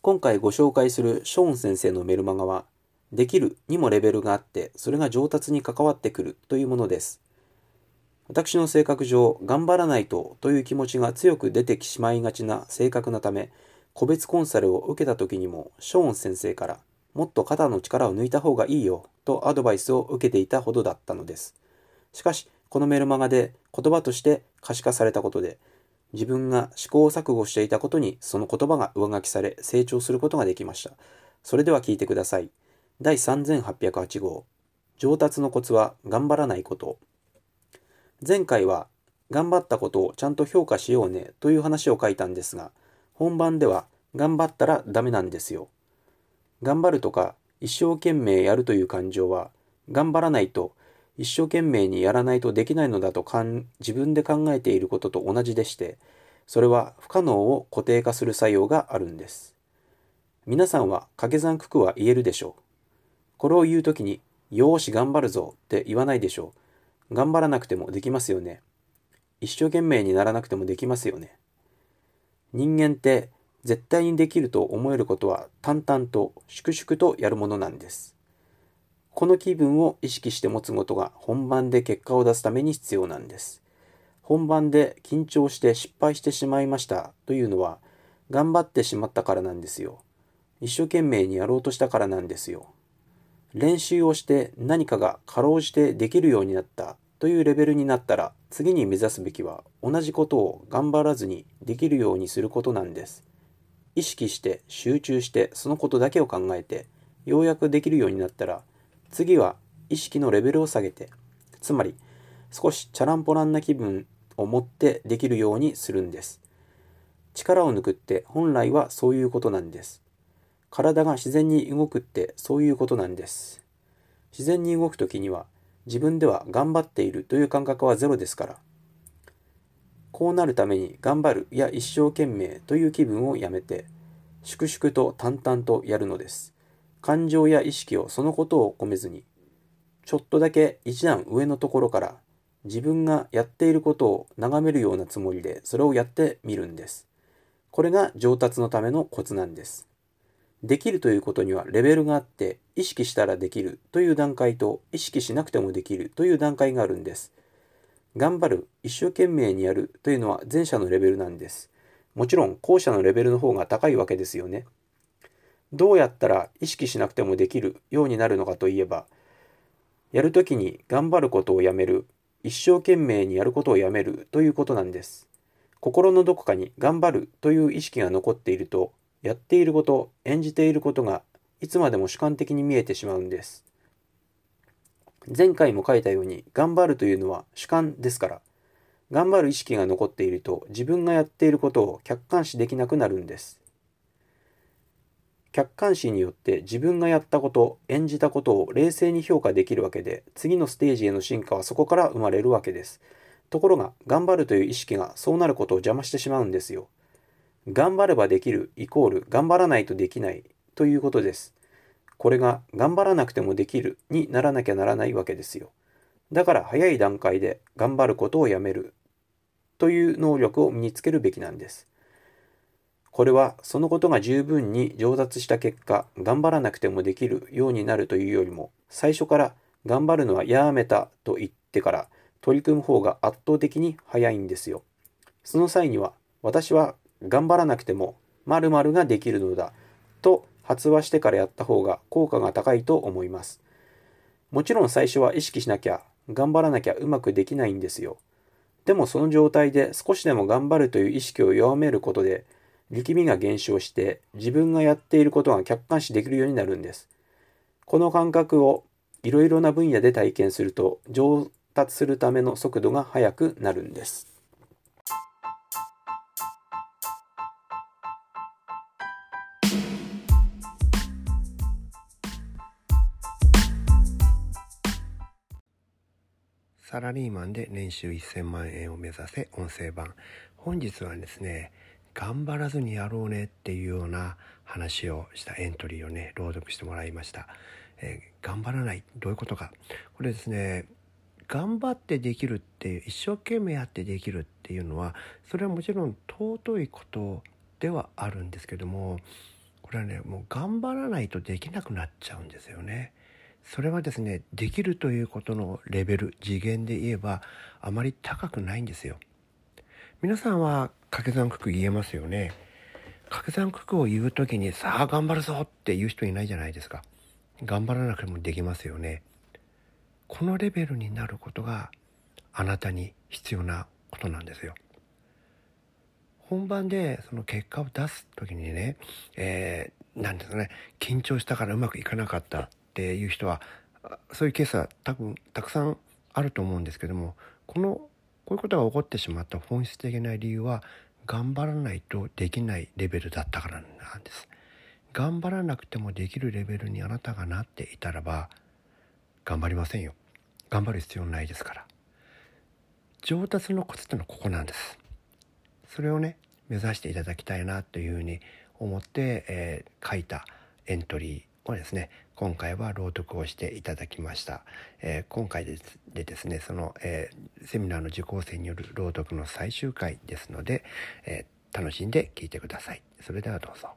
今回ご紹介するショーン先生のメルマガは、できるにもレベルがあって、それが上達に関わってくるというものです。私の性格上、頑張らないとという気持ちが強く出てきしまいがちな性格のため、個別コンサルを受けた時にも、ショーン先生から、もっと肩の力を抜いた方がいいよとアドバイスを受けていたほどだったのです。しかし、このメルマガで言葉として可視化されたことで、自分が試行錯誤していたことにその言葉が上書きされ成長することができました。それでは聞いてください。第3808号。上達のコツは頑張らないこと。前回は頑張ったことをちゃんと評価しようねという話を書いたんですが、本番では頑張ったらダメなんですよ。頑張るとか一生懸命やるという感情は頑張らないと一生懸命にやらないとできないのだと自分で考えていることと同じでして、それは不可能を固定化する作用があるんです。皆さんは掛け算九九は言えるでしょう。これを言うときに、よーし頑張るぞって言わないでしょう。頑張らなくてもできますよね。一生懸命にならなくてもできますよね。人間って絶対にできると思えることは淡々と粛々とやるものなんです。この気分を意識して持つことが本番で結果を出すために必要なんです。本番で緊張して失敗してしまいましたというのは頑張ってしまったからなんですよ。一生懸命にやろうとしたからなんですよ。練習をして何かがかろうじてできるようになったというレベルになったら次に目指すべきは同じことを頑張らずにできるようにすることなんです。意識して集中してそのことだけを考えてようやくできるようになったら次は意識のレベルを下げてつまり少しチャランポランな気分を持ってできるようにするんです。力を抜くって本来はそういうことなんです。体が自然に動くってそういうことなんです。自然に動くときには自分では頑張っているという感覚はゼロですから。こうなるために頑張るや一生懸命という気分をやめて、粛々と淡々とやるのです。感情や意識をそのことを込めずに、ちょっとだけ一段上のところから自分がやっていることを眺めるようなつもりでそれをやってみるんです。これが上達のためのコツなんです。できるということにはレベルがあって意識したらできるという段階と意識しなくてもできるという段階があるんです。頑張る、一生懸命にやるというのは前者のレベルなんです。もちろん後者のレベルの方が高いわけですよね。どうやったら意識しなくてもできるようになるのかといえば、やるときに頑張ることをやめる、一生懸命にやることをやめるということなんです。心のどこかに頑張るという意識が残っていると、やっていること、演じていることがいつまでも主観的に見えてしまうんです。前回も書いたように頑張るというのは主観ですから、頑張る意識が残っていると自分がやっていることを客観視できなくなるんです。客観視によって自分がやったこと、演じたことを冷静に評価できるわけで、次のステージへの進化はそこから生まれるわけです。ところが、頑張るという意識がそうなることを邪魔してしまうんですよ。頑張ればできるイコール頑張らないとできないということです。これが頑張らなくてもできるにならなきゃならないわけですよ。だから早い段階で頑張ることをやめるという能力を身につけるべきなんです。これはそのことが十分に上達した結果、頑張らなくてもできるようになるというよりも、最初から頑張るのはやめたと言ってから取り組む方が圧倒的に早いんですよ。その際には、私は頑張らなくても〇〇ができるのだと発話してからやった方が効果が高いと思います。もちろん最初は意識しなきゃ、頑張らなきゃうまくできないんですよ。でもその状態で少しでも頑張るという意識を弱めることで、力みが減少して自分がやっていることが客観視できるようになるんです。この感覚をいろいろな分野で体験すると上達するための速度が速くなるんです。サラリーマンで年収1000万円を目指せ音声版本日はですね頑張らずにやろうねっていうような話をしたエントリーをね朗読してもらいました、えー、頑張らないどういうことかこれですね頑張ってできるっていう一生懸命やってできるっていうのはそれはもちろん尊いことではあるんですけどもこれはねもう頑張らないとできなくなっちゃうんですよね。それはですねできるということのレベル次元で言えばあまり高くないんですよ。皆さんは掛け算九九言えますよね。掛け算九九を言う時にさあ頑張るぞって言う人いないじゃないですか。頑張らなくてもできますよね。このレベルになることがあなたに必要なことなんですよ。本番でその結果を出す時にね、えー、なんですかね緊張したからうまくいかなかったっていう人はそういうケースは多分たくさんあると思うんですけどもこのこういうことが起こってしまった本質的な理由は頑張らないとできないレベルだったからなんです。頑張らなくてもできるレベルにあなたがなっていたらば頑張りませんよ。頑張る必要ないですから。上達のコツってのはここなんです。それをね目指していただきたいなというふうに思って、えー、書いたエントリーをですね今回は朗読をしていただきました、えー、今回ででですねその、えー、セミナーの受講生による朗読の最終回ですので、え楽しんで聞いてくださいそれではどうぞ。